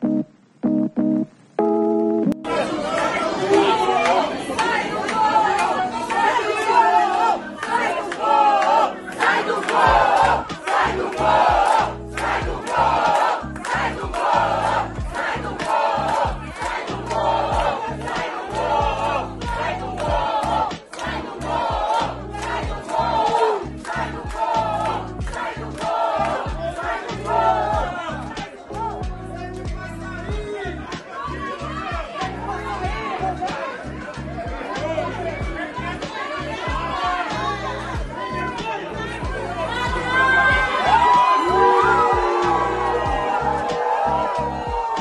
Bye. Woo!